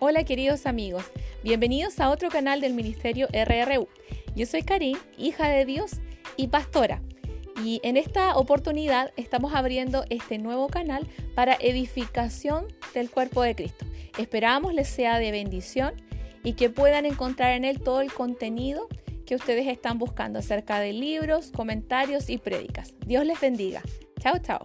Hola queridos amigos, bienvenidos a otro canal del Ministerio RRU. Yo soy Karin, hija de Dios y pastora. Y en esta oportunidad estamos abriendo este nuevo canal para edificación del cuerpo de Cristo. Esperamos les sea de bendición y que puedan encontrar en él todo el contenido que ustedes están buscando acerca de libros, comentarios y prédicas. Dios les bendiga. Chao, chao.